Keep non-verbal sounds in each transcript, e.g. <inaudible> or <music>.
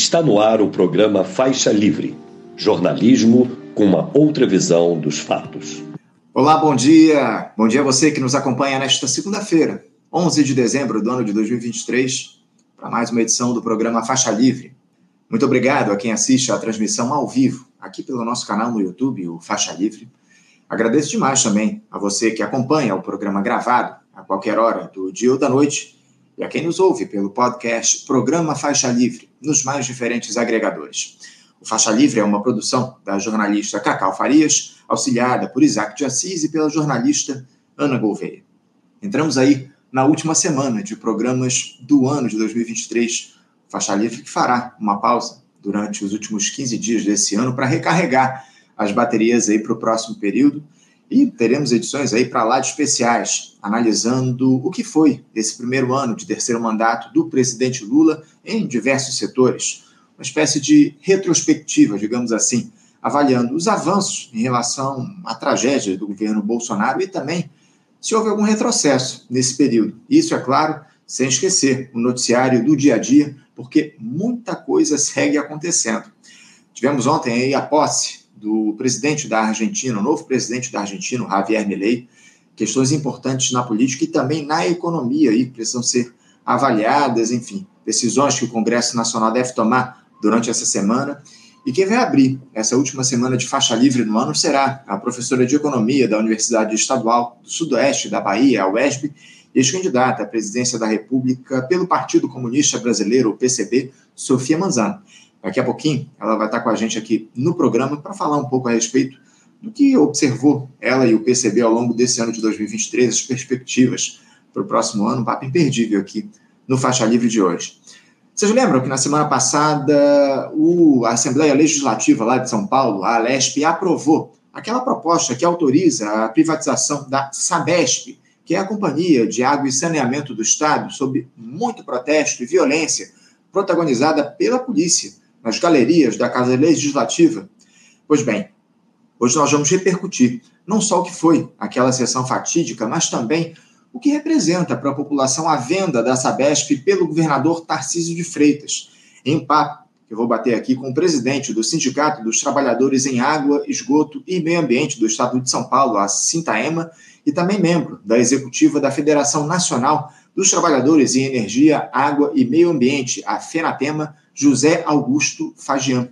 Está no ar o programa Faixa Livre jornalismo com uma outra visão dos fatos. Olá, bom dia. Bom dia a você que nos acompanha nesta segunda-feira, 11 de dezembro do ano de 2023, para mais uma edição do programa Faixa Livre. Muito obrigado a quem assiste a transmissão ao vivo aqui pelo nosso canal no YouTube, o Faixa Livre. Agradeço demais também a você que acompanha o programa gravado a qualquer hora do dia ou da noite e a quem nos ouve pelo podcast Programa Faixa Livre nos mais diferentes agregadores. O Faixa Livre é uma produção da jornalista Cacau Farias, auxiliada por Isaac de Assis e pela jornalista Ana Gouveia. Entramos aí na última semana de programas do ano de 2023. O Faixa Livre que fará uma pausa durante os últimos 15 dias desse ano para recarregar as baterias aí para o próximo período e teremos edições aí para lá de especiais, analisando o que foi esse primeiro ano de terceiro mandato do presidente Lula em diversos setores uma espécie de retrospectiva, digamos assim, avaliando os avanços em relação à tragédia do governo Bolsonaro e também se houve algum retrocesso nesse período. Isso, é claro, sem esquecer o noticiário do dia a dia, porque muita coisa segue acontecendo. Tivemos ontem aí a posse do presidente da Argentina, o novo presidente da Argentina, Javier Milei, questões importantes na política e também na economia aí precisam ser avaliadas, enfim, decisões que o Congresso Nacional deve tomar durante essa semana. E quem vai abrir essa última semana de faixa livre no ano será a professora de Economia da Universidade Estadual do Sudoeste da Bahia, a UESB, ex-candidata à presidência da República pelo Partido Comunista Brasileiro, o PCB, Sofia Manzano. Daqui a pouquinho ela vai estar com a gente aqui no programa para falar um pouco a respeito do que observou ela e o PCB ao longo desse ano de 2023, as perspectivas para o próximo ano, um papo imperdível aqui no Faixa Livre de hoje. Vocês lembram que na semana passada o, a Assembleia Legislativa lá de São Paulo, a Alesp, aprovou aquela proposta que autoriza a privatização da Sabesp, que é a Companhia de Água e Saneamento do Estado, sob muito protesto e violência, protagonizada pela polícia nas galerias da Casa Legislativa. Pois bem, hoje nós vamos repercutir não só o que foi aquela sessão fatídica, mas também o que representa para a população a venda da Sabesp pelo governador Tarcísio de Freitas, em papo que eu vou bater aqui com o presidente do Sindicato dos Trabalhadores em Água, Esgoto e Meio Ambiente do Estado de São Paulo, a Sintaema, e também membro da executiva da Federação Nacional dos Trabalhadores em Energia, Água e Meio Ambiente, a FENATEMA, José Augusto Fagian.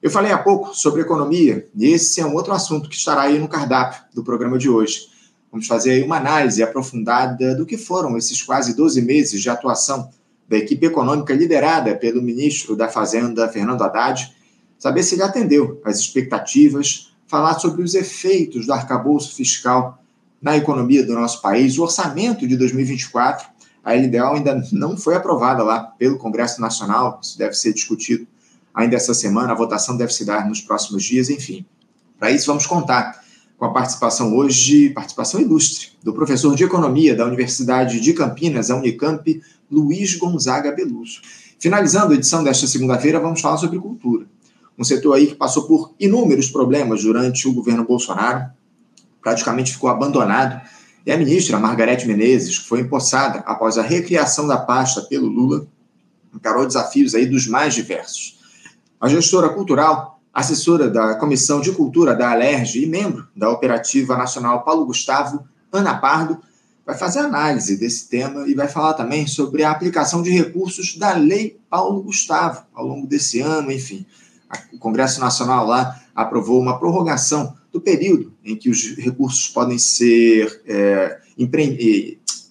Eu falei há pouco sobre economia, e esse é um outro assunto que estará aí no cardápio do programa de hoje. Vamos fazer aí uma análise aprofundada do que foram esses quase 12 meses de atuação da equipe econômica liderada pelo ministro da Fazenda, Fernando Haddad, saber se ele atendeu às expectativas, falar sobre os efeitos do arcabouço fiscal na economia do nosso país, o orçamento de 2024. A LDO ainda não foi aprovada lá pelo Congresso Nacional, isso deve ser discutido ainda essa semana, a votação deve se dar nos próximos dias, enfim. Para isso, vamos contar com a participação hoje, participação ilustre, do professor de Economia da Universidade de Campinas, a Unicamp, Luiz Gonzaga Beluso. Finalizando a edição desta segunda-feira, vamos falar sobre cultura. Um setor aí que passou por inúmeros problemas durante o governo Bolsonaro, praticamente ficou abandonado, e a ministra Margarete Menezes, que foi empossada após a recriação da pasta pelo Lula, encarou desafios aí dos mais diversos. A gestora cultural assessora da Comissão de Cultura da Alerj e membro da Operativa Nacional Paulo Gustavo, Ana Pardo, vai fazer análise desse tema e vai falar também sobre a aplicação de recursos da Lei Paulo Gustavo ao longo desse ano, enfim. O Congresso Nacional lá aprovou uma prorrogação do período em que os recursos podem ser é,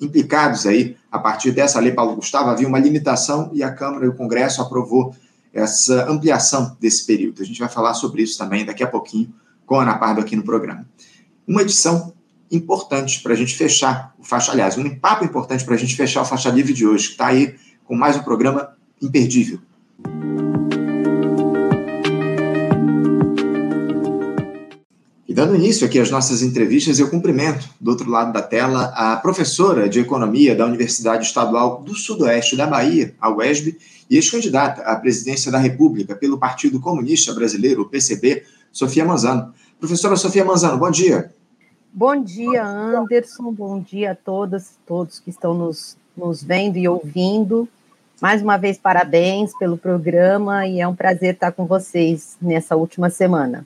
implicados aí a partir dessa Lei Paulo Gustavo. Havia uma limitação e a Câmara e o Congresso aprovou essa ampliação desse período. A gente vai falar sobre isso também daqui a pouquinho com a Ana Pardo aqui no programa. Uma edição importante para a gente fechar o Faixa, aliás, um papo importante para a gente fechar o Faixa Livre de hoje, que está aí com mais um programa imperdível. Dando início aqui às nossas entrevistas, eu cumprimento, do outro lado da tela, a professora de Economia da Universidade Estadual do Sudoeste da Bahia, a UESB, e ex-candidata à presidência da República pelo Partido Comunista Brasileiro, o PCB, Sofia Manzano. Professora Sofia Manzano, bom dia. Bom dia, Anderson. Bom dia a todas todos que estão nos, nos vendo e ouvindo. Mais uma vez, parabéns pelo programa e é um prazer estar com vocês nessa última semana.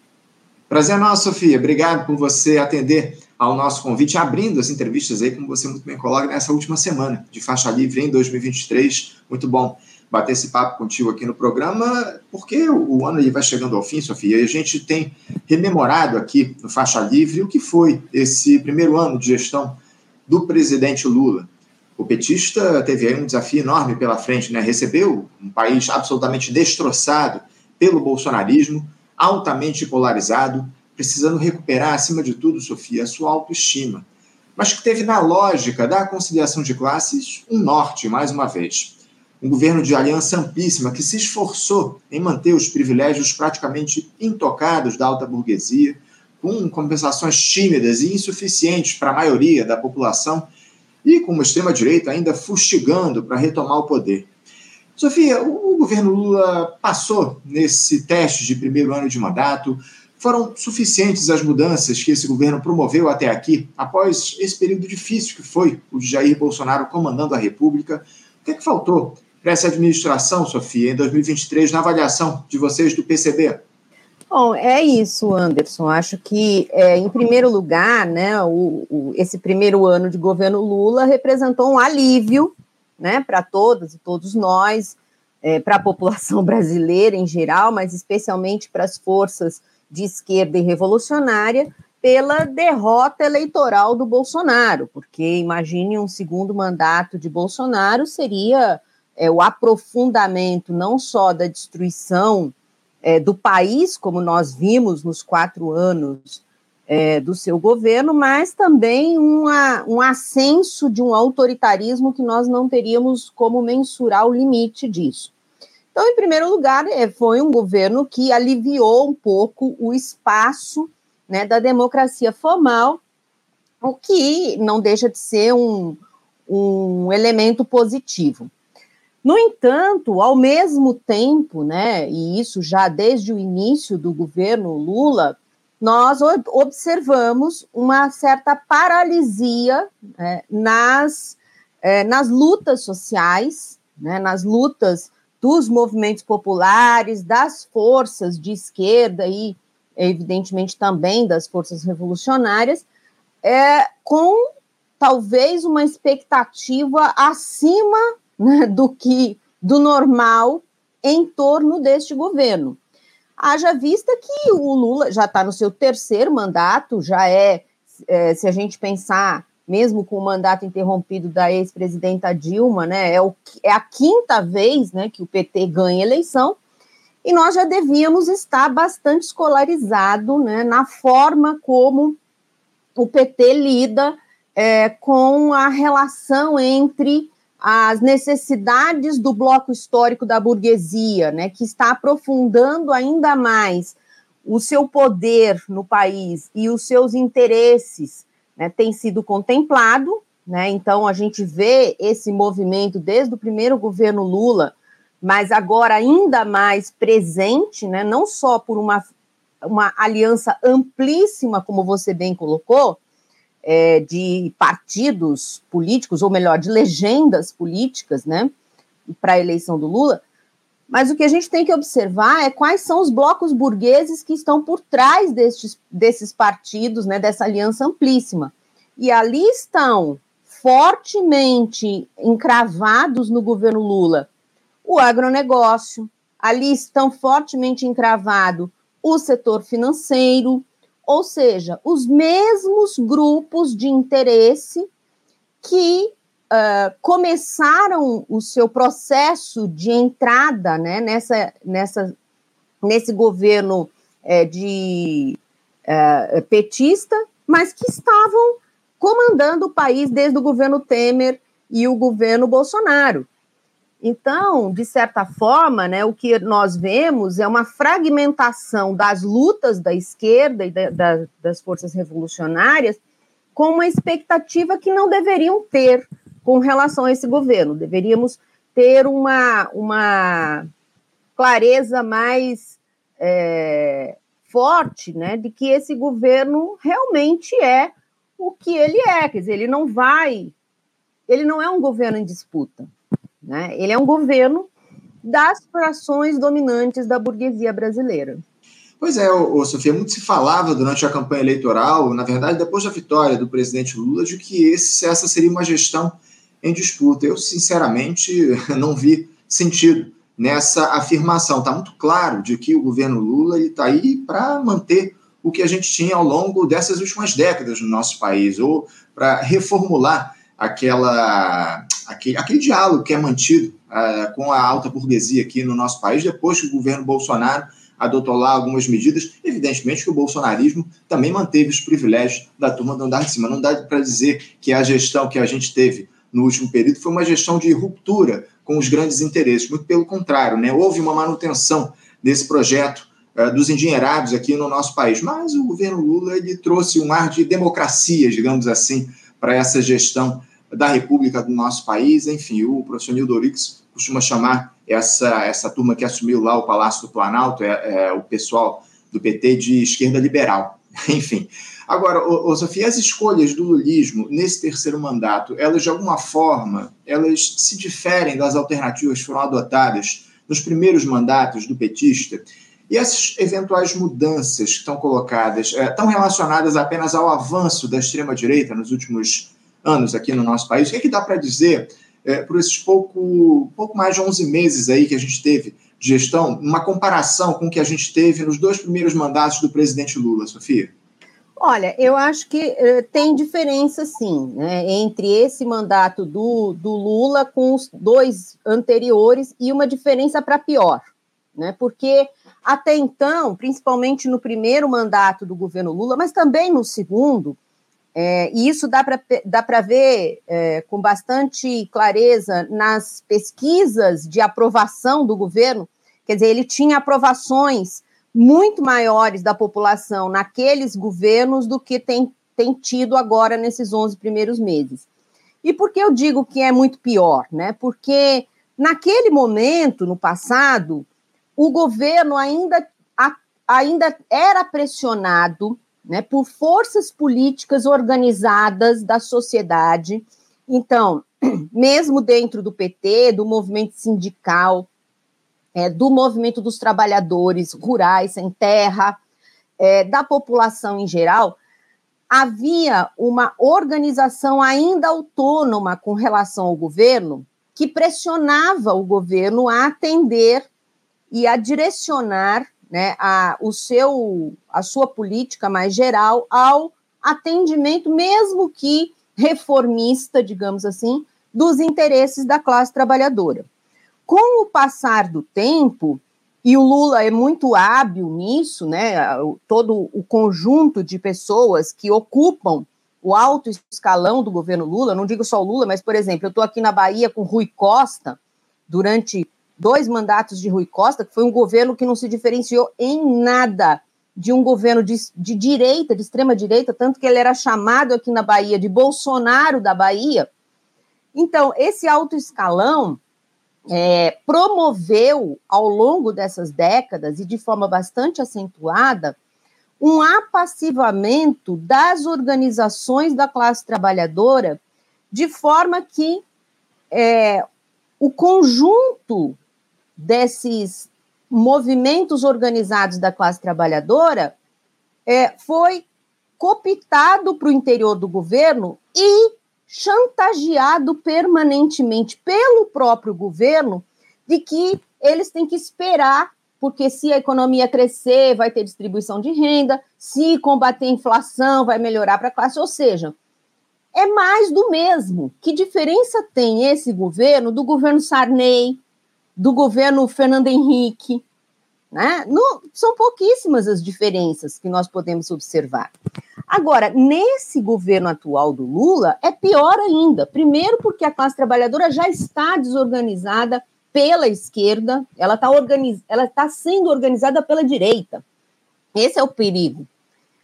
Prazer nosso, Sofia. Obrigado por você atender ao nosso convite, abrindo as entrevistas aí, como você muito bem coloca, nessa última semana de faixa livre em 2023. Muito bom bater esse papo contigo aqui no programa, porque o ano vai chegando ao fim, Sofia, e a gente tem rememorado aqui no Faixa Livre o que foi esse primeiro ano de gestão do presidente Lula. O petista teve aí um desafio enorme pela frente, né? Recebeu um país absolutamente destroçado pelo bolsonarismo, altamente polarizado, precisando recuperar, acima de tudo, Sofia, a sua autoestima. Mas que teve na lógica da conciliação de classes um norte, mais uma vez um governo de aliança amplíssima que se esforçou em manter os privilégios praticamente intocados da alta burguesia, com compensações tímidas e insuficientes para a maioria da população, e com uma extrema-direita ainda fustigando para retomar o poder. Sofia, o governo Lula passou nesse teste de primeiro ano de mandato. Foram suficientes as mudanças que esse governo promoveu até aqui, após esse período difícil que foi o de Jair Bolsonaro comandando a República? O que, é que faltou para essa administração, Sofia, em 2023, na avaliação de vocês do PCB? Bom, é isso, Anderson. Acho que, é, em primeiro lugar, né, o, o, esse primeiro ano de governo Lula representou um alívio né, para todas e todos nós, é, para a população <laughs> brasileira em geral, mas especialmente para as forças de esquerda e revolucionária, pela derrota eleitoral do Bolsonaro, porque imagine um segundo mandato de Bolsonaro seria é, o aprofundamento não só da destruição é, do país, como nós vimos nos quatro anos é, do seu governo, mas também uma, um ascenso de um autoritarismo que nós não teríamos como mensurar o limite disso. Então, em primeiro lugar, é, foi um governo que aliviou um pouco o espaço né, da democracia formal, o que não deixa de ser um, um elemento positivo. No entanto, ao mesmo tempo, né, e isso já desde o início do governo Lula, nós observamos uma certa paralisia né, nas, é, nas lutas sociais, né, nas lutas dos movimentos populares, das forças de esquerda e, evidentemente, também das forças revolucionárias, é, com talvez uma expectativa acima né, do que do normal em torno deste governo. Haja vista que o Lula já está no seu terceiro mandato, já é, é, se a gente pensar, mesmo com o mandato interrompido da ex-presidenta Dilma, né, é, o, é a quinta vez né, que o PT ganha eleição, e nós já devíamos estar bastante escolarizado né, na forma como o PT lida é, com a relação entre as necessidades do bloco histórico da burguesia, né, que está aprofundando ainda mais o seu poder no país e os seus interesses, né, tem sido contemplado. Né, então, a gente vê esse movimento desde o primeiro governo Lula, mas agora ainda mais presente, né, não só por uma, uma aliança amplíssima, como você bem colocou, é, de partidos políticos, ou melhor, de legendas políticas, né, para a eleição do Lula. Mas o que a gente tem que observar é quais são os blocos burgueses que estão por trás destes, desses partidos, né, dessa aliança amplíssima. E ali estão fortemente encravados no governo Lula o agronegócio, ali estão fortemente encravado o setor financeiro, ou seja, os mesmos grupos de interesse que uh, começaram o seu processo de entrada né, nessa, nessa, nesse governo é, de uh, petista, mas que estavam comandando o país desde o governo Temer e o governo Bolsonaro. Então, de certa forma, né, o que nós vemos é uma fragmentação das lutas da esquerda e da, da, das forças revolucionárias com uma expectativa que não deveriam ter com relação a esse governo. Deveríamos ter uma, uma clareza mais é, forte né, de que esse governo realmente é o que ele é. Quer dizer, ele não vai, ele não é um governo em disputa Né? Ele é um governo das frações dominantes da burguesia brasileira. Pois é, ô, Sofia, muito se falava durante a campanha eleitoral, na verdade, depois da vitória do presidente Lula, de que esse, essa seria uma gestão em disputa. Eu, sinceramente, <laughs> não vi sentido nessa afirmação. Está muito claro de que o governo Lula está aí para manter o que a gente tinha ao longo dessas últimas décadas no nosso país, ou para reformular aquela, aquele, aquele diálogo que é mantido uh, com a alta burguesia aqui no nosso país, depois que o governo Bolsonaro adotou lá algumas medidas. Evidentemente que o bolsonarismo também manteve os privilégios da turma do andar de cima. Não dá para dizer que a gestão que a gente teve no último período foi uma gestão de ruptura com os grandes interesses. Muito pelo contrário, né? houve uma manutenção desse projeto uh, dos engenheirados aqui no nosso país. Mas o governo Lula ele trouxe um ar de democracia, digamos assim, para essa gestão da República do nosso país. Enfim, o professor Nildo Orix costuma chamar essa, essa turma que assumiu lá o Palácio do Planalto, é, é o pessoal do PT de esquerda liberal. <laughs> Enfim, Agora, ô, ô, Sofia, as escolhas do lulismo nesse terceiro mandato, elas de alguma forma, elas se diferem das alternativas que foram adotadas nos primeiros mandatos do petista? E essas eventuais mudanças que estão colocadas estão relacionadas apenas ao avanço da extrema-direita nos últimos anos aqui no nosso país? O que, é que dá para dizer é, por esses pouco, pouco mais de 11 meses aí que a gente teve de gestão, uma comparação com o que a gente teve nos dois primeiros mandatos do presidente Lula, Sofia? Olha, eu acho que uh, tem diferença, sim, né, entre esse mandato do, do Lula com os dois anteriores e uma diferença para pior, né, porque até então, principalmente no primeiro mandato do governo Lula, mas também no segundo, é, e isso dá para dá ver é, com bastante clareza nas pesquisas de aprovação do governo, quer dizer, ele tinha aprovações muito maiores da população naqueles governos do que tem, tem tido agora nesses 11 primeiros meses. E por que eu digo que é muito pior? Né? Porque naquele momento, no passado, o governo ainda, a, ainda era pressionado né, por forças políticas organizadas da sociedade. Então, <clears throat> mesmo dentro do PT, do movimento sindical, é, do movimento dos trabalhadores rurais sem terra, é, da população em geral, havia uma organização ainda autônoma com relação ao governo que pressionava o governo a atender e a direcionar né, a, o seu, a sua política mais geral ao atendimento, mesmo que reformista, digamos assim, dos interesses da classe trabalhadora. Com o passar do tempo, e o Lula é muito hábil nisso, né? Todo o conjunto de pessoas que ocupam o alto escalão do governo Lula, não digo só o Lula, mas, por exemplo, eu estou aqui na Bahia com Rui Costa, durante dois mandatos de Rui Costa, que foi um governo que não se diferenciou em nada de um governo de, de direita, de extrema direita, tanto que ele era chamado aqui na Bahia de Bolsonaro da Bahia. Então, esse alto escalão é, promoveu ao longo dessas décadas e de forma bastante acentuada um apassivamento das organizações da classe trabalhadora, de forma que é, o conjunto desses movimentos organizados da classe trabalhadora é, foi cooptado para o interior do governo e chantageado permanentemente pelo próprio governo de que eles têm que esperar, porque se a economia crescer, vai ter distribuição de renda, se combater a inflação, vai melhorar para a classe, ou seja, é mais do mesmo. Que diferença tem esse governo do governo Sarney, do governo Fernando Henrique? Né? são pouquíssimas as diferenças que nós podemos observar. Agora, nesse governo atual do Lula, é pior ainda. Primeiro, porque a classe trabalhadora já está desorganizada pela esquerda, ela está organiz... ela tá sendo organizada pela direita. Esse é o perigo.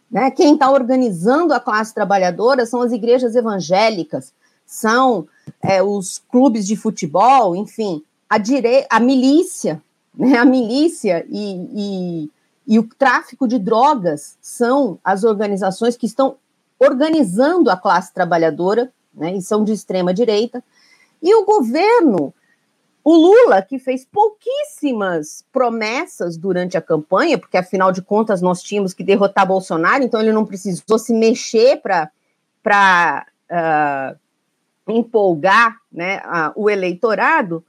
Né? Quem está organizando a classe trabalhadora são as igrejas evangélicas, são é, os clubes de futebol, enfim, a, dire... a milícia, né? a milícia e, e e o tráfico de drogas são as organizações que estão organizando a classe trabalhadora, né, e são de extrema direita, e o governo o Lula, que fez pouquíssimas promessas durante a campanha, porque afinal de contas nós tínhamos que derrotar Bolsonaro, então ele não precisou se mexer para uh, ah, empolgar né, o eleitorado,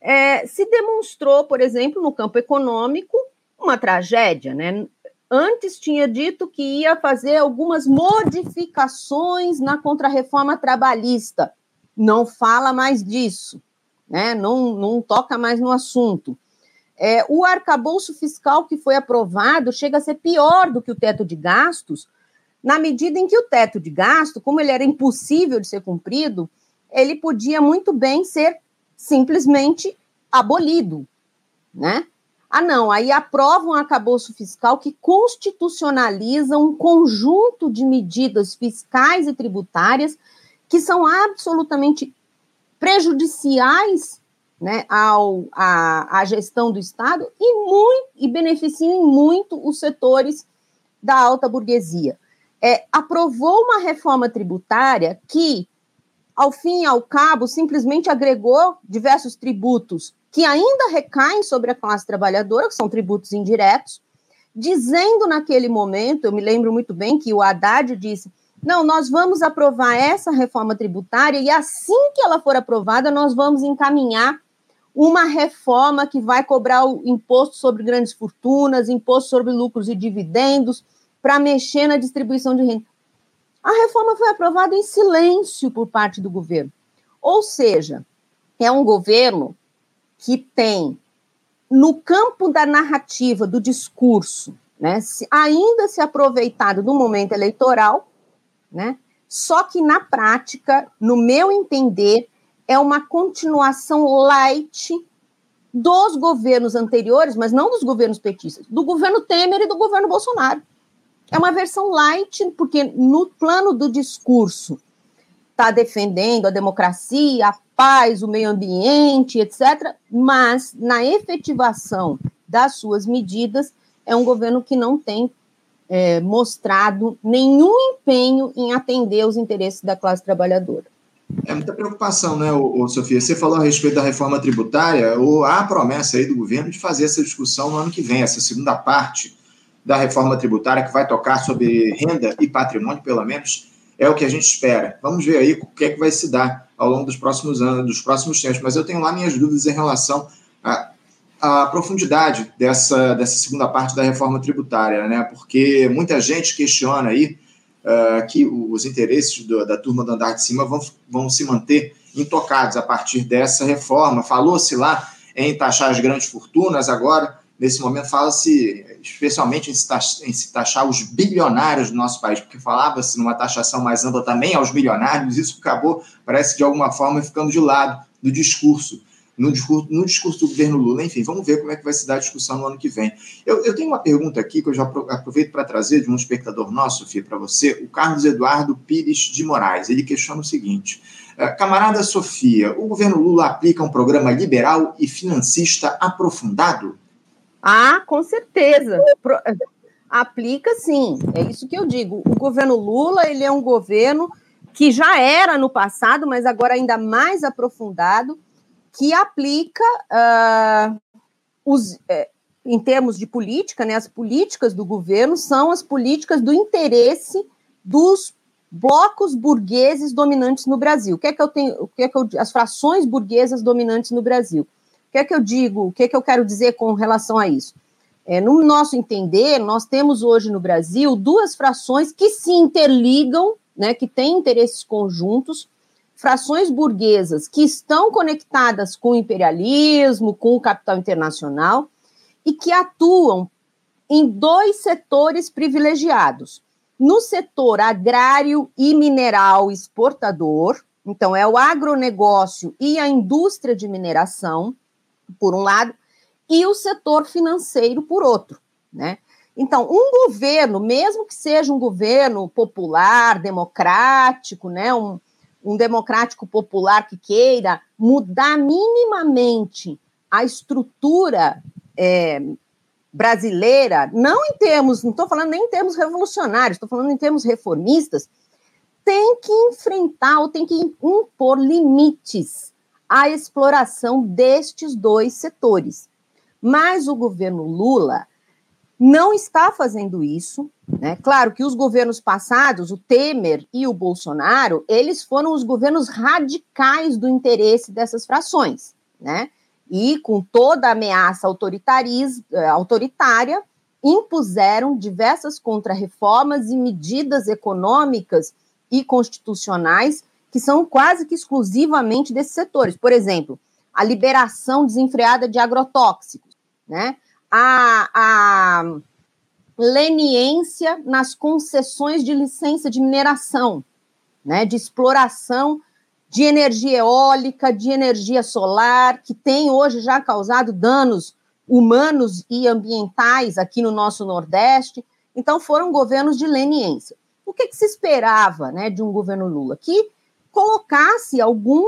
é, se demonstrou, por exemplo, no campo econômico, uma tragédia. Né? Antes tinha dito que ia fazer algumas modificações na contrarreforma trabalhista. Não fala mais disso né? não, não toca mais no assunto. É, o arcabouço fiscal que foi aprovado chega a ser pior do que o teto de gastos, na medida em que o teto de gasto, como ele era impossível de ser cumprido, ele podia muito bem ser simplesmente abolido, né? Ah, não, aí aprovam um arcabouço fiscal que constitucionaliza um conjunto de medidas fiscais e tributárias que são absolutamente prejudiciais né, ao, à, à gestão do Estado e, muito, e beneficiam muito os setores da alta burguesia. É, aprovou uma reforma tributária que, ao fim e ao cabo, simplesmente agregou diversos tributos que ainda recaem sobre a classe trabalhadora, que são tributos indiretos, dizendo naquele momento, eu me lembro muito bem que o Haddad disse: não, nós vamos aprovar essa reforma tributária e assim que ela for aprovada, nós vamos encaminhar uma reforma que vai cobrar o imposto sobre grandes fortunas, imposto sobre lucros e dividendos, para mexer na distribuição de renda. A reforma foi aprovada em silêncio por parte do governo. Ou seja, é um governo que tem, no campo da narrativa, do discurso, né, ainda se aproveitado do momento eleitoral né? Só que na prática, no meu entender, é uma continuação light dos governos anteriores, mas não dos governos petistas, do governo Temer e do governo Bolsonaro. É uma versão light, porque no plano do discurso está defendendo a democracia, a paz, o meio ambiente, etc., mas na efetivação das suas medidas, é um governo que não tem é, mostrado nenhum empenho em atender os interesses da classe trabalhadora. É muita preocupação, né, ô, ô, Sofia? Você falou a respeito da reforma tributária, ou há a promessa aí do governo de fazer essa discussão no ano que vem, essa segunda parte da reforma tributária que vai tocar sobre renda e patrimônio, pelo menos, é o que a gente espera. Vamos ver aí o que é que vai se dar ao longo dos próximos anos, dos próximos tempos. Mas eu tenho lá minhas dúvidas em relação a a profundidade dessa, dessa segunda parte da reforma tributária, né? porque muita gente questiona aí uh, que os interesses do, da turma do andar de cima vão, vão se manter intocados a partir dessa reforma. Falou-se lá em taxar as grandes fortunas, agora, nesse momento, fala-se especialmente em se, taxar, em se taxar os bilionários do nosso país, porque falava-se numa taxação mais ampla também aos bilionários, isso acabou, parece de alguma forma, ficando de lado do discurso no discurso, no discurso do governo Lula. Enfim, vamos ver como é que vai se dar a discussão no ano que vem. Eu, eu tenho uma pergunta aqui que eu já aproveito para trazer de um espectador nosso, Sofia, para você, o Carlos Eduardo Pires de Moraes. Ele questiona o seguinte: eh, Camarada Sofia, o governo Lula aplica um programa liberal e financista aprofundado? Ah, com certeza. Pro... Aplica sim, é isso que eu digo. O governo Lula ele é um governo que já era no passado, mas agora ainda mais aprofundado que aplica uh, os, é, em termos de política, né, as políticas do governo são as políticas do interesse dos blocos burgueses dominantes no Brasil. O que é que eu tenho? O que é que eu, as frações burguesas dominantes no Brasil? Que é que eu digo? O que é que eu quero dizer com relação a isso? É, no nosso entender, nós temos hoje no Brasil duas frações que se interligam, né, que têm interesses conjuntos, frações burguesas que estão conectadas com o imperialismo, com o capital internacional e que atuam em dois setores privilegiados. No setor agrário e mineral exportador, então é o agronegócio e a indústria de mineração, por um lado, e o setor financeiro, por outro, né? Então, um governo, mesmo que seja um governo popular, democrático, né, um, um democrático popular que queira mudar minimamente a estrutura é, brasileira, não em termos, não estou falando nem em termos revolucionários, estou falando em termos reformistas, tem que enfrentar ou tem que impor limites a exploração destes dois setores. Mas o governo Lula não está fazendo isso. Né? Claro que os governos passados, o Temer e o Bolsonaro, eles foram os governos radicais do interesse dessas frações, né? E com toda a ameaça eh, autoritária, impuseram diversas contrarreformas e medidas econômicas e constitucionais que são quase que exclusivamente desses setores. Por exemplo, a liberação desenfreada de agrotóxicos, né? a, a leniência nas concessões de licença de mineração, né, de exploração de energia eólica, de energia solar, que tem hoje já causado danos humanos e ambientais aqui no nosso Nordeste. Então, foram governos de leniência. O que, que se esperava né, de um governo Lula? Que colocasse algum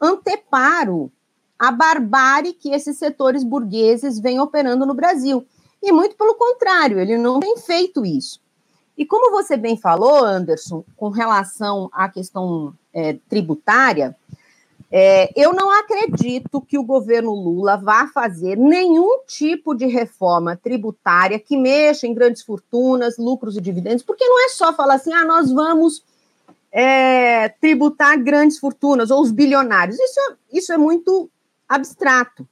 anteparo a barbárie que esses setores burgueses vêm operando no Brasil. E muito pelo contrário, ele não tem feito isso. E como você bem falou, Anderson, com relação à questão é, tributária, é, eu não acredito que o governo Lula vá fazer nenhum tipo de reforma tributária que mexa em grandes fortunas, lucros e dividendos, porque não é só falar assim, ah, nós vamos é, tributar grandes fortunas ou os bilionários. Isso, é, isso é muito abstrato.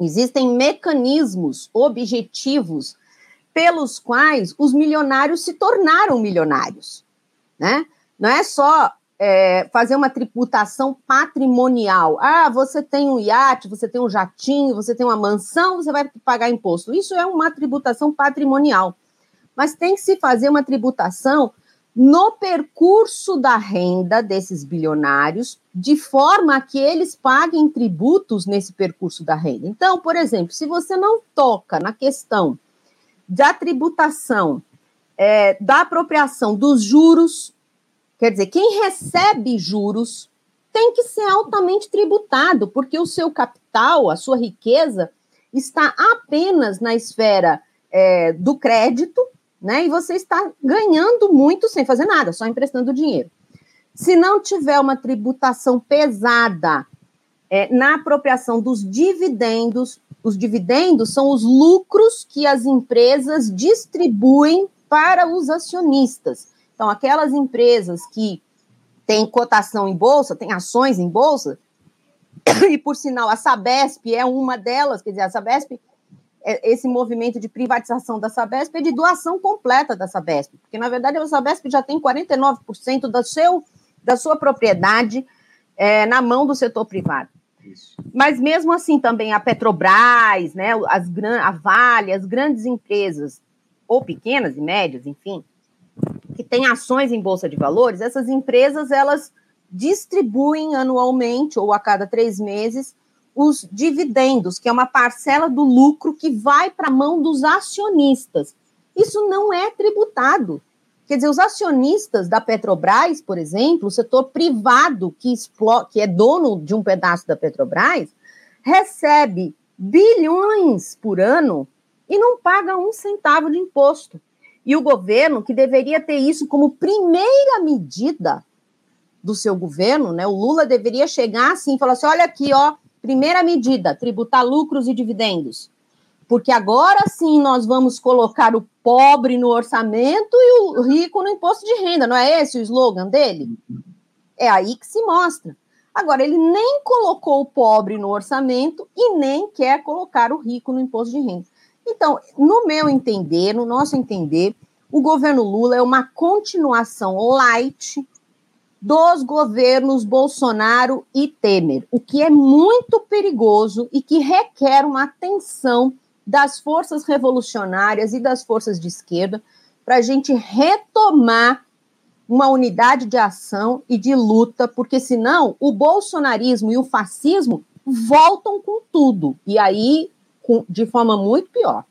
Existem mecanismos objetivos pelos quais os milionários se tornaram milionários, né? Não é só é, fazer uma tributação patrimonial. Ah, você tem um iate, você tem um jatinho, você tem uma mansão, você vai pagar imposto. Isso é uma tributação patrimonial. Mas tem que se fazer uma tributação no percurso da renda desses bilionários, de forma que eles paguem tributos nesse percurso da renda. Então, por exemplo, se você não toca na questão da tributação, é, da apropriação dos juros, quer dizer, quem recebe juros tem que ser altamente tributado, porque o seu capital, a sua riqueza, está apenas na esfera é, do crédito né? E você está ganhando muito sem fazer nada, só emprestando dinheiro. Se não tiver uma tributação pesada é, na apropriação dos dividendos, os dividendos são os lucros que as empresas distribuem para os acionistas. Então, aquelas empresas que têm cotação em bolsa, têm ações em bolsa, <coughs> e por sinal a Sabesp é uma delas, quer dizer, a Sabesp esse movimento de privatização da Sabesp é de doação completa da Sabesp, porque na verdade a Sabesp já tem 49% do seu, da sua propriedade é, na mão do setor privado. Isso. Mas mesmo assim também a Petrobras, né, as, a Vale, as grandes empresas, ou pequenas e médias, enfim, que têm ações em bolsa de valores, essas empresas elas distribuem anualmente ou a cada três meses os dividendos, que é uma parcela do lucro que vai para a mão dos acionistas. Isso não é tributado. Quer dizer, os acionistas da Petrobras, por exemplo, o setor privado que, que é dono de um pedaço da Petrobras, recebe bilhões por ano e não paga um centavo de imposto. E o governo, que deveria ter isso como primeira medida do seu governo, né? O Lula deveria chegar assim e falar assim: olha aqui, ó, Primeira medida, tributar lucros e dividendos. Porque agora sim nós vamos colocar o pobre no orçamento e o rico no imposto de renda. Não é esse o slogan dele? É aí que se mostra. Agora, ele nem colocou o pobre no orçamento e nem quer colocar o rico no imposto de renda. Então, no meu entender, no nosso entender, o governo Lula é uma continuação light dos governos Bolsonaro e Temer, o que é muito perigoso e que requer uma atenção das forças revolucionárias e das forças de esquerda para a gente retomar uma unidade de ação e de luta, porque senão o bolsonarismo e o fascismo voltam com tudo, e aí com, de forma muito pior.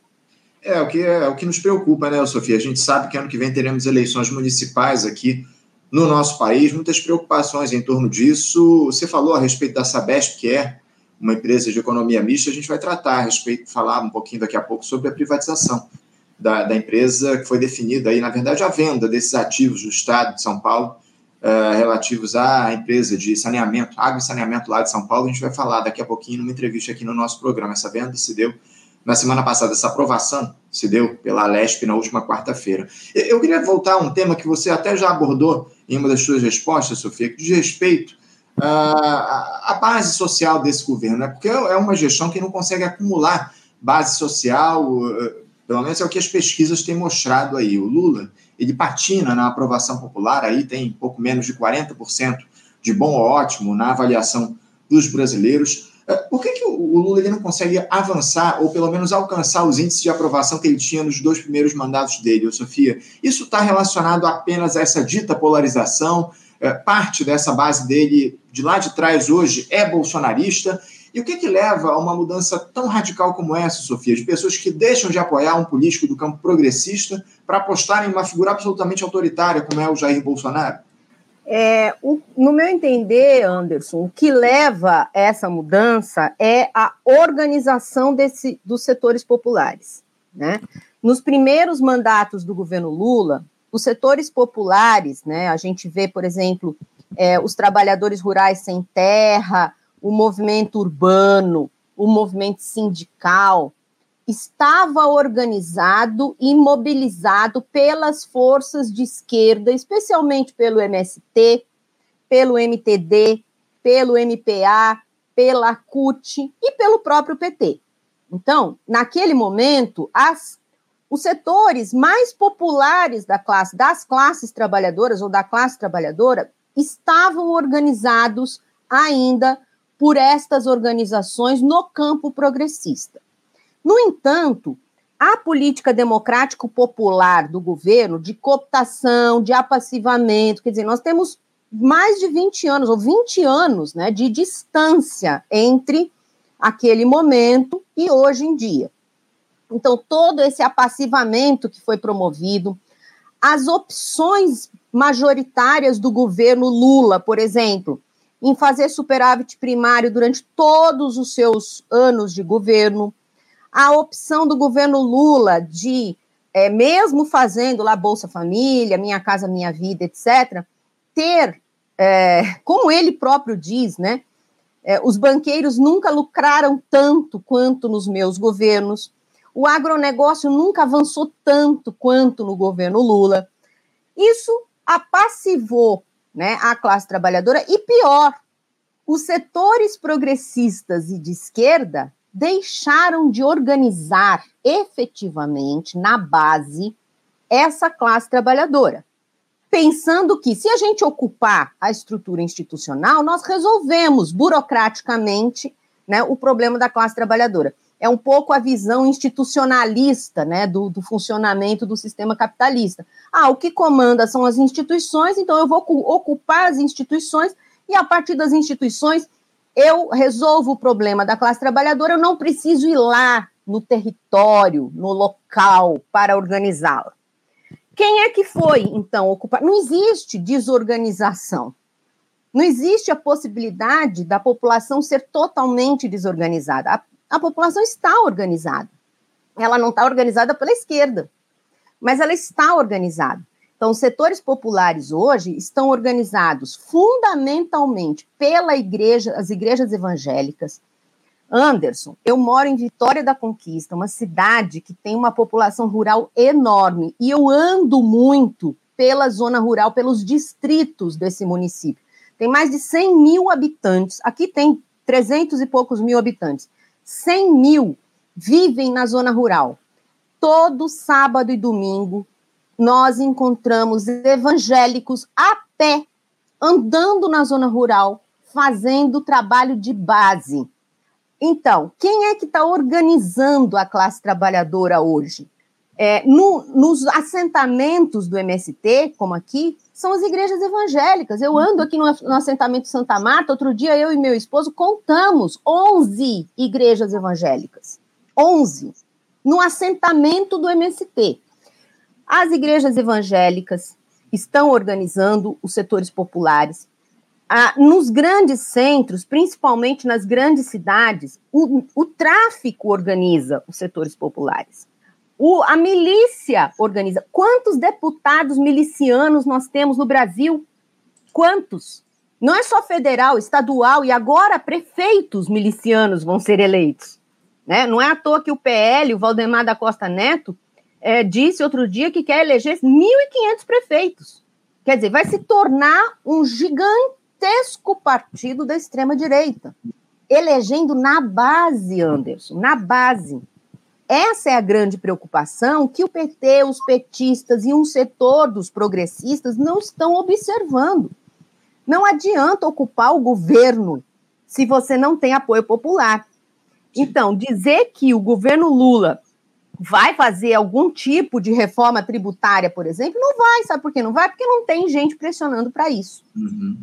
É o que é o que nos preocupa, né, Sofia? A gente sabe que ano que vem teremos eleições municipais aqui no nosso país, muitas preocupações em torno disso. Você falou a respeito da Sabesp, que é uma empresa de economia mista, a gente vai tratar a respeito, falar um pouquinho daqui a pouco sobre a privatização da, da empresa que foi definida aí, na verdade, a venda desses ativos do Estado de São Paulo uh, relativos à empresa de saneamento, água e saneamento lá de São Paulo. A gente vai falar daqui a pouquinho numa entrevista aqui no nosso programa. Essa venda se deu na semana passada, essa aprovação se deu pela Alesp na última quarta-feira. Eu queria voltar a um tema que você até já abordou em uma das suas respostas, Sofia, que diz respeito à base social desse governo, né? porque é uma gestão que não consegue acumular base social, pelo menos é o que as pesquisas têm mostrado aí. O Lula, ele patina na aprovação popular, aí tem pouco menos de 40% de bom ou ótimo na avaliação dos brasileiros. Por que, que o Lula ele não consegue avançar, ou pelo menos alcançar os índices de aprovação que ele tinha nos dois primeiros mandatos dele, Sofia? Isso está relacionado apenas a essa dita polarização? É, parte dessa base dele, de lá de trás hoje, é bolsonarista? E o que, que leva a uma mudança tão radical como essa, Sofia, de pessoas que deixam de apoiar um político do campo progressista para apostarem em uma figura absolutamente autoritária, como é o Jair Bolsonaro? É, o, no meu entender, Anderson, o que leva essa mudança é a organização desse, dos setores populares. Né? Nos primeiros mandatos do governo Lula, os setores populares, né, a gente vê, por exemplo, é, os trabalhadores rurais sem terra, o movimento urbano, o movimento sindical, estava organizado e mobilizado pelas forças de esquerda, especialmente pelo MST, pelo MTD, pelo MPA, pela CUT e pelo próprio PT. Então, naquele momento, as, os setores mais populares da classe, das classes trabalhadoras ou da classe trabalhadora, estavam organizados ainda por estas organizações no campo progressista. No entanto, a política democrático-popular do governo de cooptação, de apassivamento, quer dizer, nós temos mais de 20 anos, ou 20 anos, né, de distância entre aquele momento e hoje em dia. Então, todo esse apassivamento que foi promovido, as opções majoritárias do governo Lula, por exemplo, em fazer superávit primário durante todos os seus anos de governo, a opção do governo Lula de, é, mesmo fazendo lá Bolsa Família, Minha Casa Minha Vida, etc., ter, é, como ele próprio diz, né? É, os banqueiros nunca lucraram tanto quanto nos meus governos, o agronegócio nunca avançou tanto quanto no governo Lula. Isso apassivou né, a classe trabalhadora e pior, os setores progressistas e de esquerda deixaram de organizar efetivamente na base essa classe trabalhadora, pensando que se a gente ocupar a estrutura institucional, nós resolvemos burocraticamente né, o problema da classe trabalhadora. É um pouco a visão institucionalista né, do, do funcionamento do sistema capitalista. Ah, o que comanda são as instituições, então eu vou ocupar as instituições e a partir das instituições eu resolvo o problema da classe trabalhadora, eu não preciso ir lá no território, no local, para organizá-la. Quem é que foi, então, ocupar? Não existe desorganização. Não existe a possibilidade da população ser totalmente desorganizada. A, a população está organizada. Ela não está organizada pela esquerda, mas ela está organizada. Então, os setores populares hoje estão organizados fundamentalmente pela igreja, as igrejas evangélicas. Anderson, eu moro em Vitória da Conquista, uma cidade que tem uma população rural enorme, e eu ando muito pela zona rural, pelos distritos desse município. Tem mais de 100 mil habitantes, aqui tem 300 e poucos mil habitantes. 100 mil vivem na zona rural. Todo sábado e domingo nós encontramos evangélicos a pé, andando na zona rural, fazendo trabalho de base. Então, quem é que está organizando a classe trabalhadora hoje? É, no, nos assentamentos do MST, como aqui, são as igrejas evangélicas. Eu ando aqui no, no assentamento Santa Marta, outro dia eu e meu esposo contamos 11 igrejas evangélicas. 11. No assentamento do MST. As igrejas evangélicas estão organizando os setores populares. Ah, nos grandes centros, principalmente nas grandes cidades, o, o tráfico organiza os setores populares. O, a milícia organiza. Quantos deputados milicianos nós temos no Brasil? Quantos? Não é só federal, estadual e agora prefeitos milicianos vão ser eleitos. Né? Não é à toa que o PL, o Valdemar da Costa Neto, é, disse outro dia que quer eleger 1.500 prefeitos. Quer dizer, vai se tornar um gigantesco partido da extrema-direita, elegendo na base, Anderson, na base. Essa é a grande preocupação que o PT, os petistas e um setor dos progressistas não estão observando. Não adianta ocupar o governo se você não tem apoio popular. Então, dizer que o governo Lula vai fazer algum tipo de reforma tributária, por exemplo, não vai. Sabe por que não vai? Porque não tem gente pressionando para isso. Uhum.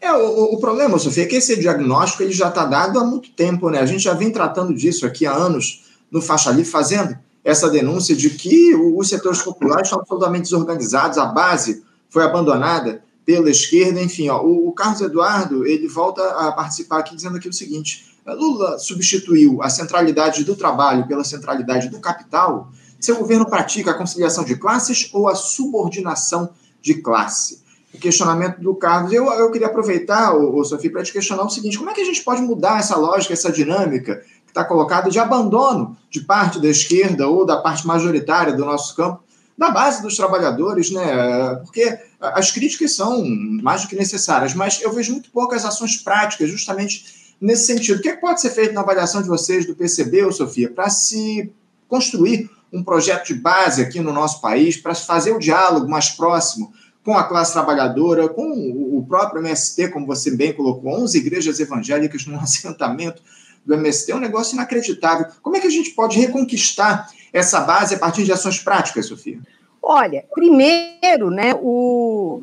É, o, o, problema, Sofia, é que esse diagnóstico ele já está dado há muito tempo, né? A gente já vem tratando disso aqui há anos no Faixa Livre, fazendo essa denúncia de que os setores populares estão absolutamente desorganizados, a base foi abandonada pela esquerda, enfim, ó, o, o Carlos Eduardo ele volta a participar aqui dizendo aqui o seguinte: Lula substituiu a centralidade do trabalho pela centralidade do capital, seu governo pratica a conciliação de classes ou a subordinação de classe? O questionamento do Carlos, eu, eu queria aproveitar, o, Sofia, para te questionar o seguinte: como é que a gente pode mudar essa lógica, essa dinâmica que está colocada de abandono de parte da esquerda ou da parte majoritária do nosso campo, da base dos trabalhadores, né? Porque as críticas são mais do que necessárias, mas eu vejo muito poucas ações práticas, justamente nesse sentido. O que, é que pode ser feito na avaliação de vocês do PCB, ou Sofia, para se construir um projeto de base aqui no nosso país, para fazer o diálogo mais próximo com a classe trabalhadora, com o próprio MST, como você bem colocou, 11 igrejas evangélicas num <laughs> assentamento do MST, é um negócio inacreditável. Como é que a gente pode reconquistar essa base a partir de ações práticas, Sofia? Olha, primeiro, né, o,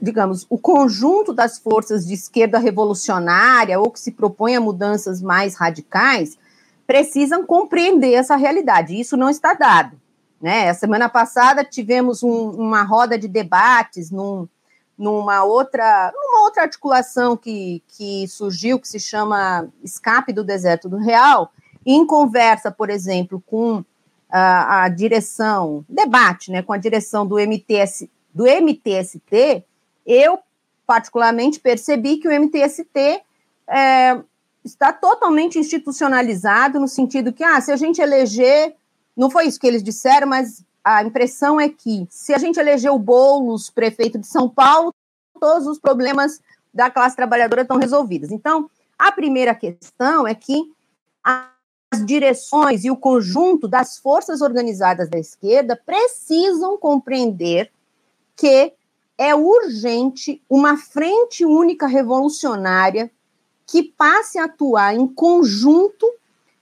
digamos, o conjunto das forças de esquerda revolucionária ou que se propõem a mudanças mais radicais precisam compreender essa realidade. Isso não está dado. Né? A semana passada tivemos um, uma roda de debates num, numa outra numa outra articulação que, que surgiu, que se chama Escape do Deserto do Real, em conversa, por exemplo, com a, a direção, debate né, com a direção do MTS, do MTST, eu particularmente percebi que o MTST é, está totalmente institucionalizado no sentido que, ah, se a gente eleger, não foi isso que eles disseram, mas a impressão é que se a gente eleger o Boulos, prefeito de São Paulo, todos os problemas da classe trabalhadora estão resolvidos. Então, a primeira questão é que as direções e o conjunto das forças organizadas da esquerda precisam compreender que é urgente uma frente única revolucionária que passe a atuar em conjunto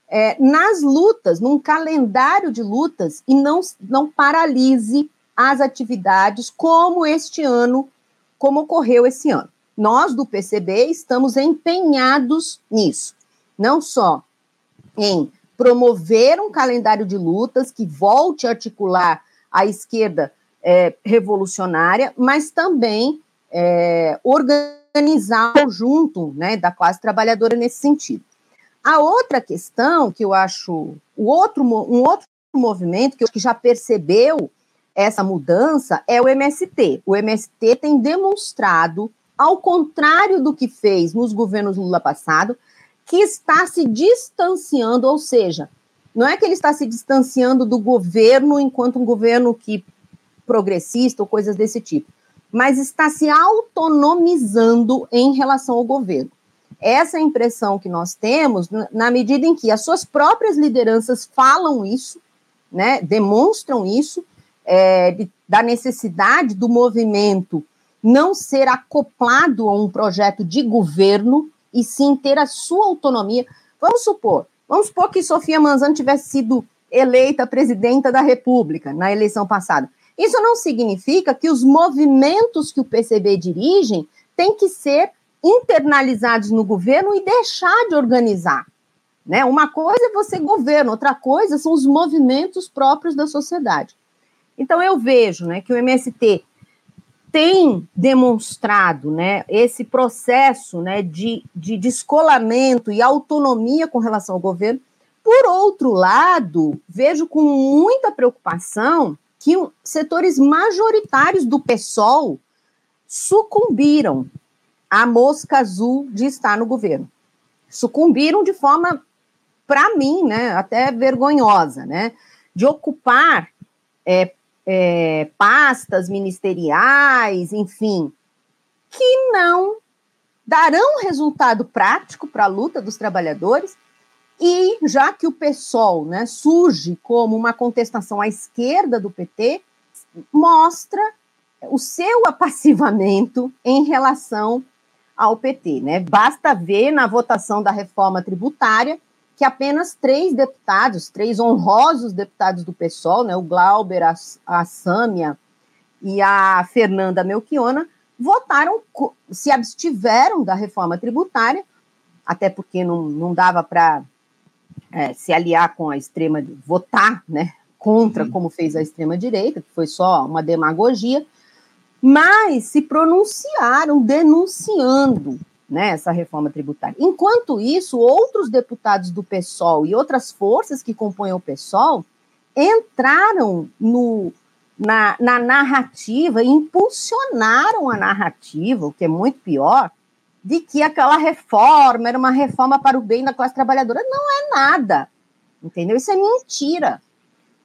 é, nas lutas, num calendário de lutas, e não, não paralise as atividades como este ano, como ocorreu esse ano. Nós, do PCB, estamos empenhados nisso, não só em promover um calendário de lutas que volte a articular a esquerda é, revolucionária, mas também é, organizar o conjunto né, da classe trabalhadora nesse sentido. A outra questão que eu acho, o outro, um outro movimento que, que já percebeu essa mudança é o MST. O MST tem demonstrado, ao contrário do que fez nos governos Lula passado, que está se distanciando, ou seja, não é que ele está se distanciando do governo enquanto um governo que progressista ou coisas desse tipo, mas está se autonomizando em relação ao governo. Essa é a impressão que nós temos na medida em que as suas próprias lideranças falam isso, né, demonstram isso, é, de, da necessidade do movimento não ser acoplado a um projeto de governo e sim ter a sua autonomia. Vamos supor, vamos supor que Sofia Manzano tivesse sido eleita presidenta da República na eleição passada. Isso não significa que os movimentos que o PCB dirigem têm que ser internalizados no governo e deixar de organizar. Né? Uma coisa é você governo, outra coisa são os movimentos próprios da sociedade. Então eu vejo né, que o MST tem demonstrado né, esse processo né, de, de descolamento e autonomia com relação ao governo. Por outro lado, vejo com muita preocupação que setores majoritários do PSOL sucumbiram à mosca azul de estar no governo. Sucumbiram de forma, para mim, né, até vergonhosa, né, de ocupar é, é, pastas ministeriais, enfim, que não darão resultado prático para a luta dos trabalhadores. E já que o PSOL né, surge como uma contestação à esquerda do PT, mostra o seu apassivamento em relação ao PT. Né? Basta ver na votação da reforma tributária que apenas três deputados, três honrosos deputados do PSOL, né, o Glauber, a, a Sâmia e a Fernanda Melchiona, votaram, se abstiveram da reforma tributária, até porque não, não dava para é, se aliar com a extrema, votar né, contra, uhum. como fez a extrema-direita, que foi só uma demagogia, mas se pronunciaram denunciando né, essa reforma tributária. Enquanto isso, outros deputados do PSOL e outras forças que compõem o PSOL entraram no, na, na narrativa, impulsionaram a narrativa, o que é muito pior, de que aquela reforma era uma reforma para o bem da classe trabalhadora. Não é nada, entendeu? Isso é mentira.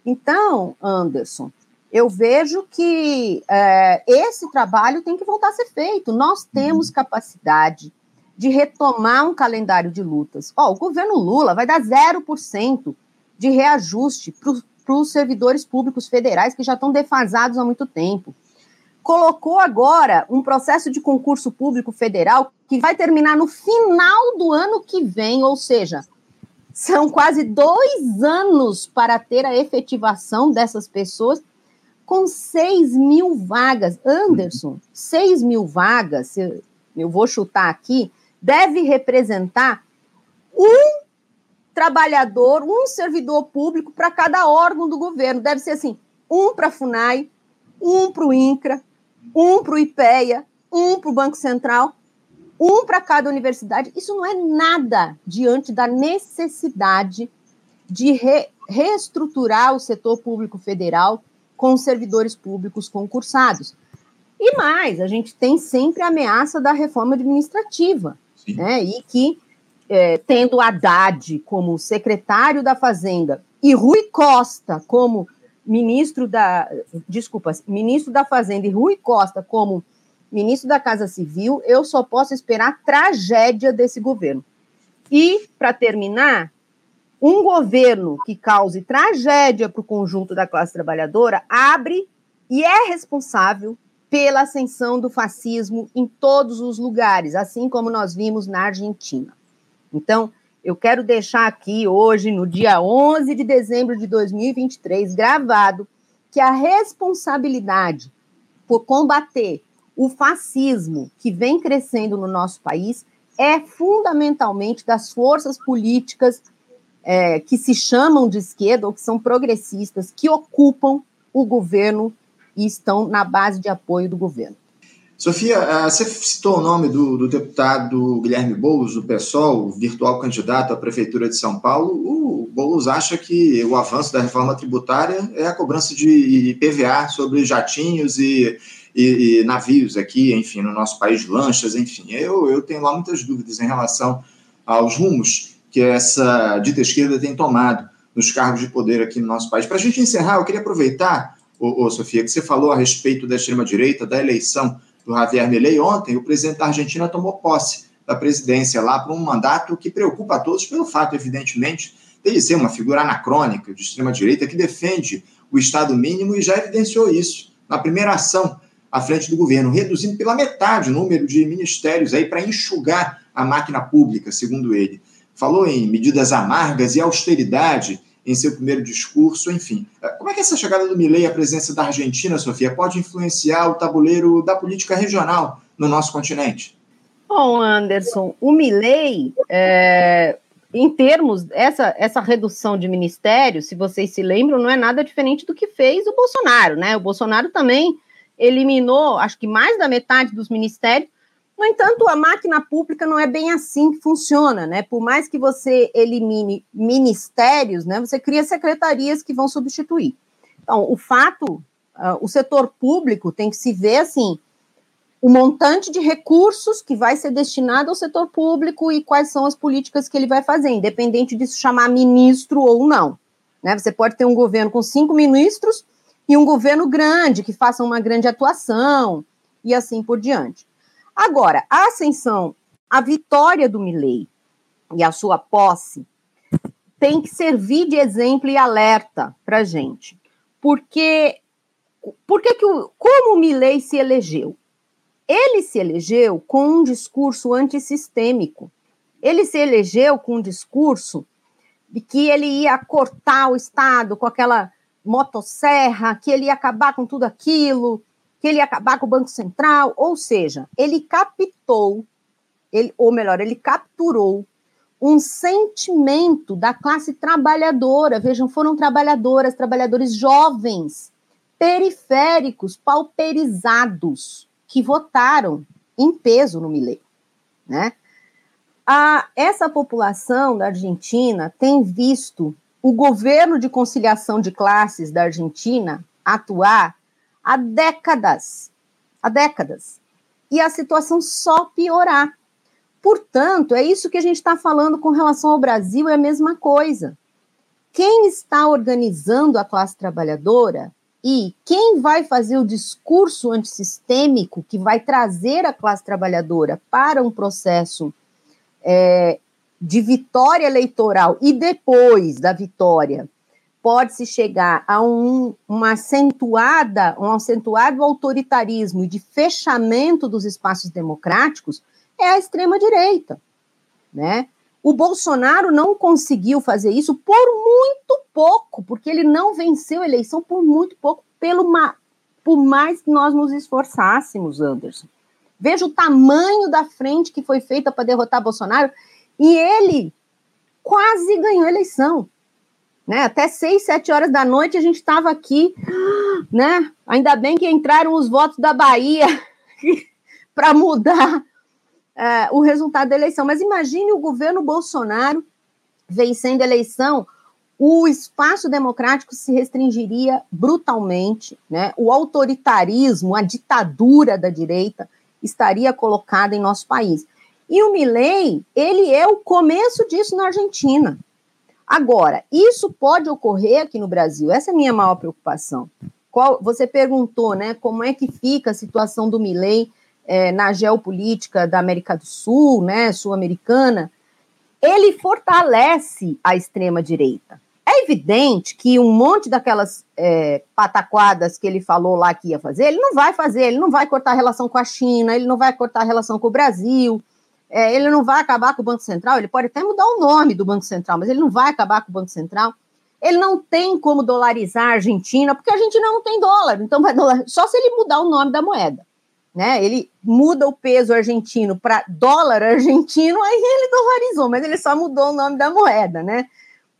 Então, Anderson, eu vejo que é, esse trabalho tem que voltar a ser feito. Nós temos capacidade de retomar um calendário de lutas. Ó, o governo Lula vai dar 0% de reajuste para os servidores públicos federais que já estão defasados há muito tempo. Colocou agora um processo de concurso público federal que vai terminar no final do ano que vem, ou seja, são quase dois anos para ter a efetivação dessas pessoas com 6 mil vagas. Anderson, 6 mil vagas, eu vou chutar aqui, deve representar um trabalhador, um servidor público para cada órgão do governo. Deve ser assim: um para a FUNAI, um para o INCRA, um para o IPEA, um para o Banco Central, um para cada universidade. Isso não é nada diante da necessidade de re reestruturar o setor público federal com servidores públicos concursados. E mais, a gente tem sempre a ameaça da reforma administrativa né? E que, é, tendo Haddad como secretário da Fazenda e Rui Costa como ministro da. Desculpa, ministro da Fazenda e Rui Costa como ministro da Casa Civil, eu só posso esperar tragédia desse governo. E, para terminar, um governo que cause tragédia para o conjunto da classe trabalhadora abre e é responsável pela ascensão do fascismo em todos os lugares, assim como nós vimos na Argentina. Então, eu quero deixar aqui hoje, no dia 11 de dezembro de 2023, gravado que a responsabilidade por combater o fascismo que vem crescendo no nosso país é fundamentalmente das forças políticas é, que se chamam de esquerda ou que são progressistas, que ocupam o governo e estão na base de apoio do governo. Sofia, ah, você citou o nome do, do deputado Guilherme Boulos, do PSOL, virtual candidato à Prefeitura de São Paulo. O Boulos acha que o avanço da reforma tributária é a cobrança de IPVA sobre jatinhos e, e, e navios aqui, enfim, no nosso país, lanchas, enfim. Eu, eu tenho lá muitas dúvidas em relação aos rumos que essa dita esquerda tem tomado nos cargos de poder aqui no nosso país. Para a gente encerrar, eu queria aproveitar ô, ô, Sofia, que você falou a respeito da extrema-direita, da eleição do Javier Milei. Ontem, o presidente da Argentina tomou posse da presidência lá para um mandato que preocupa a todos pelo fato, evidentemente, de ser uma figura anacrônica de extrema-direita que defende o Estado mínimo e já evidenciou isso na primeira ação à frente do governo, reduzindo pela metade o número de ministérios aí para enxugar a máquina pública, segundo ele. Falou em medidas amargas e austeridade em seu primeiro discurso, enfim. É, como é que essa chegada do Milley à presença da Argentina, Sofia, pode influenciar o tabuleiro da política regional no nosso continente? Bom, Anderson, o Milley, é, em termos, essa, essa redução de ministérios, se vocês se lembram, não é nada diferente do que fez o Bolsonaro, né? O Bolsonaro também eliminou, acho que mais da metade dos ministérios, no entanto, a máquina pública não é bem assim que funciona, né? Por mais que você elimine ministérios, né, você cria secretarias que vão substituir. Então, o fato, uh, o setor público tem que se ver assim, o montante de recursos que vai ser destinado ao setor público e quais são as políticas que ele vai fazer, independente disso chamar ministro ou não. Né? Você pode ter um governo com cinco ministros e um governo grande, que faça uma grande atuação, e assim por diante. Agora, a ascensão, a vitória do Milley e a sua posse tem que servir de exemplo e alerta para gente. Porque, porque que o, como o Milley se elegeu? Ele se elegeu com um discurso antissistêmico. Ele se elegeu com um discurso de que ele ia cortar o Estado com aquela motosserra, que ele ia acabar com tudo aquilo, que ele ia acabar com o Banco Central, ou seja, ele captou, ele, ou melhor, ele capturou um sentimento da classe trabalhadora. Vejam, foram trabalhadoras, trabalhadores jovens, periféricos, pauperizados, que votaram em peso no Milei, né? A, essa população da Argentina tem visto o governo de conciliação de classes da Argentina atuar há décadas, há décadas, e a situação só piorar. Portanto, é isso que a gente está falando com relação ao Brasil, é a mesma coisa. Quem está organizando a classe trabalhadora e quem vai fazer o discurso antissistêmico que vai trazer a classe trabalhadora para um processo é, de vitória eleitoral e depois da vitória pode-se chegar a um, uma acentuada, um acentuado autoritarismo e de fechamento dos espaços democráticos, é a extrema-direita, né? O Bolsonaro não conseguiu fazer isso por muito pouco, porque ele não venceu a eleição por muito pouco, pelo por mais que nós nos esforçássemos, Anderson. Veja o tamanho da frente que foi feita para derrotar Bolsonaro e ele quase ganhou a eleição. Né? Até seis, sete horas da noite a gente estava aqui, né? Ainda bem que entraram os votos da Bahia <laughs> para mudar é, o resultado da eleição. Mas imagine o governo Bolsonaro vencendo a eleição, o espaço democrático se restringiria brutalmente, né? O autoritarismo, a ditadura da direita estaria colocada em nosso país. E o Milley, ele é o começo disso na Argentina. Agora, isso pode ocorrer aqui no Brasil. Essa é a minha maior preocupação. Qual, você perguntou, né, como é que fica a situação do Milley é, na geopolítica da América do Sul, né, sul-americana, ele fortalece a extrema-direita. É evidente que um monte daquelas é, pataquadas que ele falou lá que ia fazer, ele não vai fazer, ele não vai cortar relação com a China, ele não vai cortar relação com o Brasil, é, ele não vai acabar com o Banco Central, ele pode até mudar o nome do Banco Central, mas ele não vai acabar com o Banco Central. Ele não tem como dolarizar a Argentina, porque a Argentina não tem dólar, então vai só se ele mudar o nome da moeda né? Ele muda o peso argentino para dólar argentino, aí ele dolarizou, mas ele só mudou o nome da moeda, né?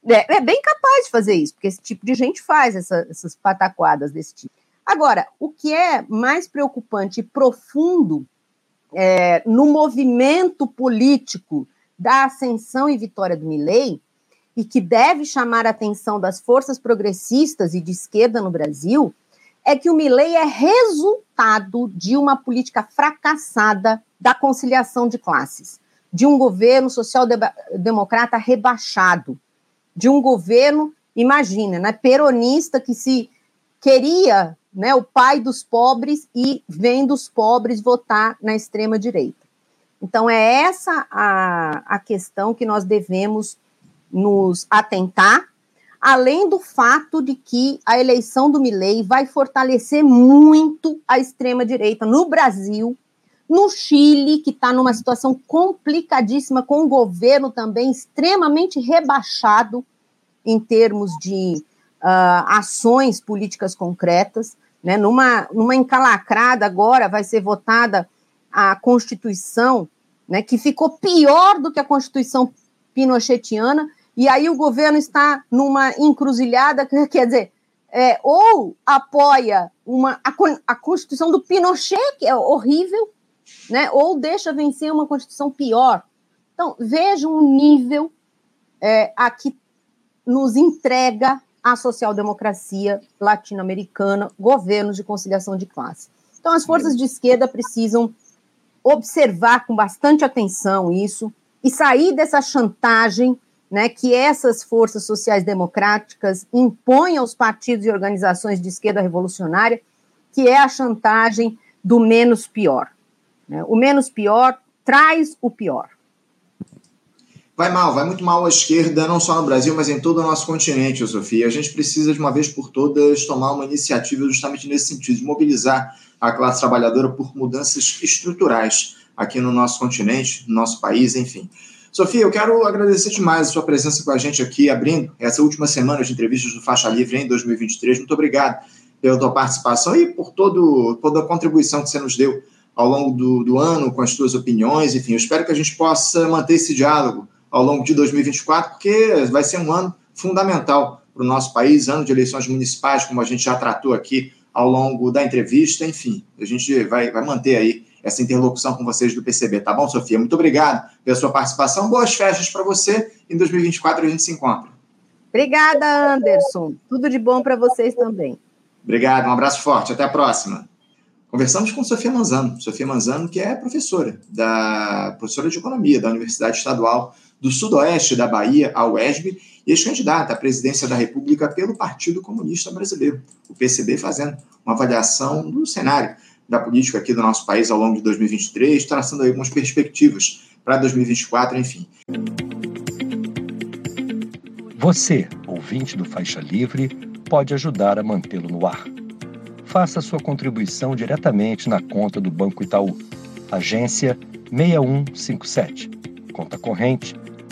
É, é bem capaz de fazer isso, porque esse tipo de gente faz essa, essas pataquadas desse tipo. Agora, o que é mais preocupante e profundo é, no movimento político da ascensão e vitória do Milley, e que deve chamar a atenção das forças progressistas e de esquerda no Brasil, é que o Milley é resultado de uma política fracassada da conciliação de classes, de um governo social-democrata rebaixado, de um governo, imagina, né, peronista que se queria né, o pai dos pobres e vendo os pobres votar na extrema-direita. Então, é essa a, a questão que nós devemos nos atentar além do fato de que a eleição do Milei vai fortalecer muito a extrema direita no Brasil, no Chile, que está numa situação complicadíssima, com o governo também extremamente rebaixado em termos de uh, ações políticas concretas, né? Numa, numa encalacrada agora vai ser votada a Constituição, né? Que ficou pior do que a Constituição pinochetiana, e aí o governo está numa encruzilhada, <laughs> quer dizer, é, ou apoia uma, a, a Constituição do Pinochet, que é horrível, né, ou deixa vencer uma Constituição pior. Então, vejam o nível é, a que nos entrega a social-democracia latino-americana, governos de conciliação de classe. Então, as forças de esquerda precisam observar com bastante atenção isso e sair dessa chantagem né, que essas forças sociais democráticas impõem aos partidos e organizações de esquerda revolucionária, que é a chantagem do menos pior. Né? O menos pior traz o pior. Vai mal, vai muito mal à esquerda, não só no Brasil, mas em todo o nosso continente, Sofia. A gente precisa, de uma vez por todas, tomar uma iniciativa justamente nesse sentido, de mobilizar a classe trabalhadora por mudanças estruturais aqui no nosso continente, no nosso país, enfim. Sofia, eu quero agradecer demais a sua presença com a gente aqui, abrindo essa última semana de entrevistas do Faixa Livre em 2023. Muito obrigado pela tua participação e por todo, toda a contribuição que você nos deu ao longo do, do ano, com as tuas opiniões. Enfim, eu espero que a gente possa manter esse diálogo ao longo de 2024, porque vai ser um ano fundamental para o nosso país, ano de eleições municipais, como a gente já tratou aqui ao longo da entrevista. Enfim, a gente vai, vai manter aí essa interlocução com vocês do PCB, tá bom, Sofia? Muito obrigado pela sua participação. Boas festas para você. Em 2024 a gente se encontra. Obrigada, Anderson. Tudo de bom para vocês também. Obrigado, um abraço forte. Até a próxima. Conversamos com Sofia Manzano. Sofia Manzano, que é professora, da professora de Economia da Universidade Estadual do Sudoeste da Bahia, a UESB, e ex-candidata à presidência da República pelo Partido Comunista Brasileiro, o PCB, fazendo uma avaliação do cenário da política aqui do nosso país ao longo de 2023, traçando algumas perspectivas para 2024, enfim. Você, ouvinte do Faixa Livre, pode ajudar a mantê-lo no ar. Faça sua contribuição diretamente na conta do Banco Itaú, agência 6157, conta corrente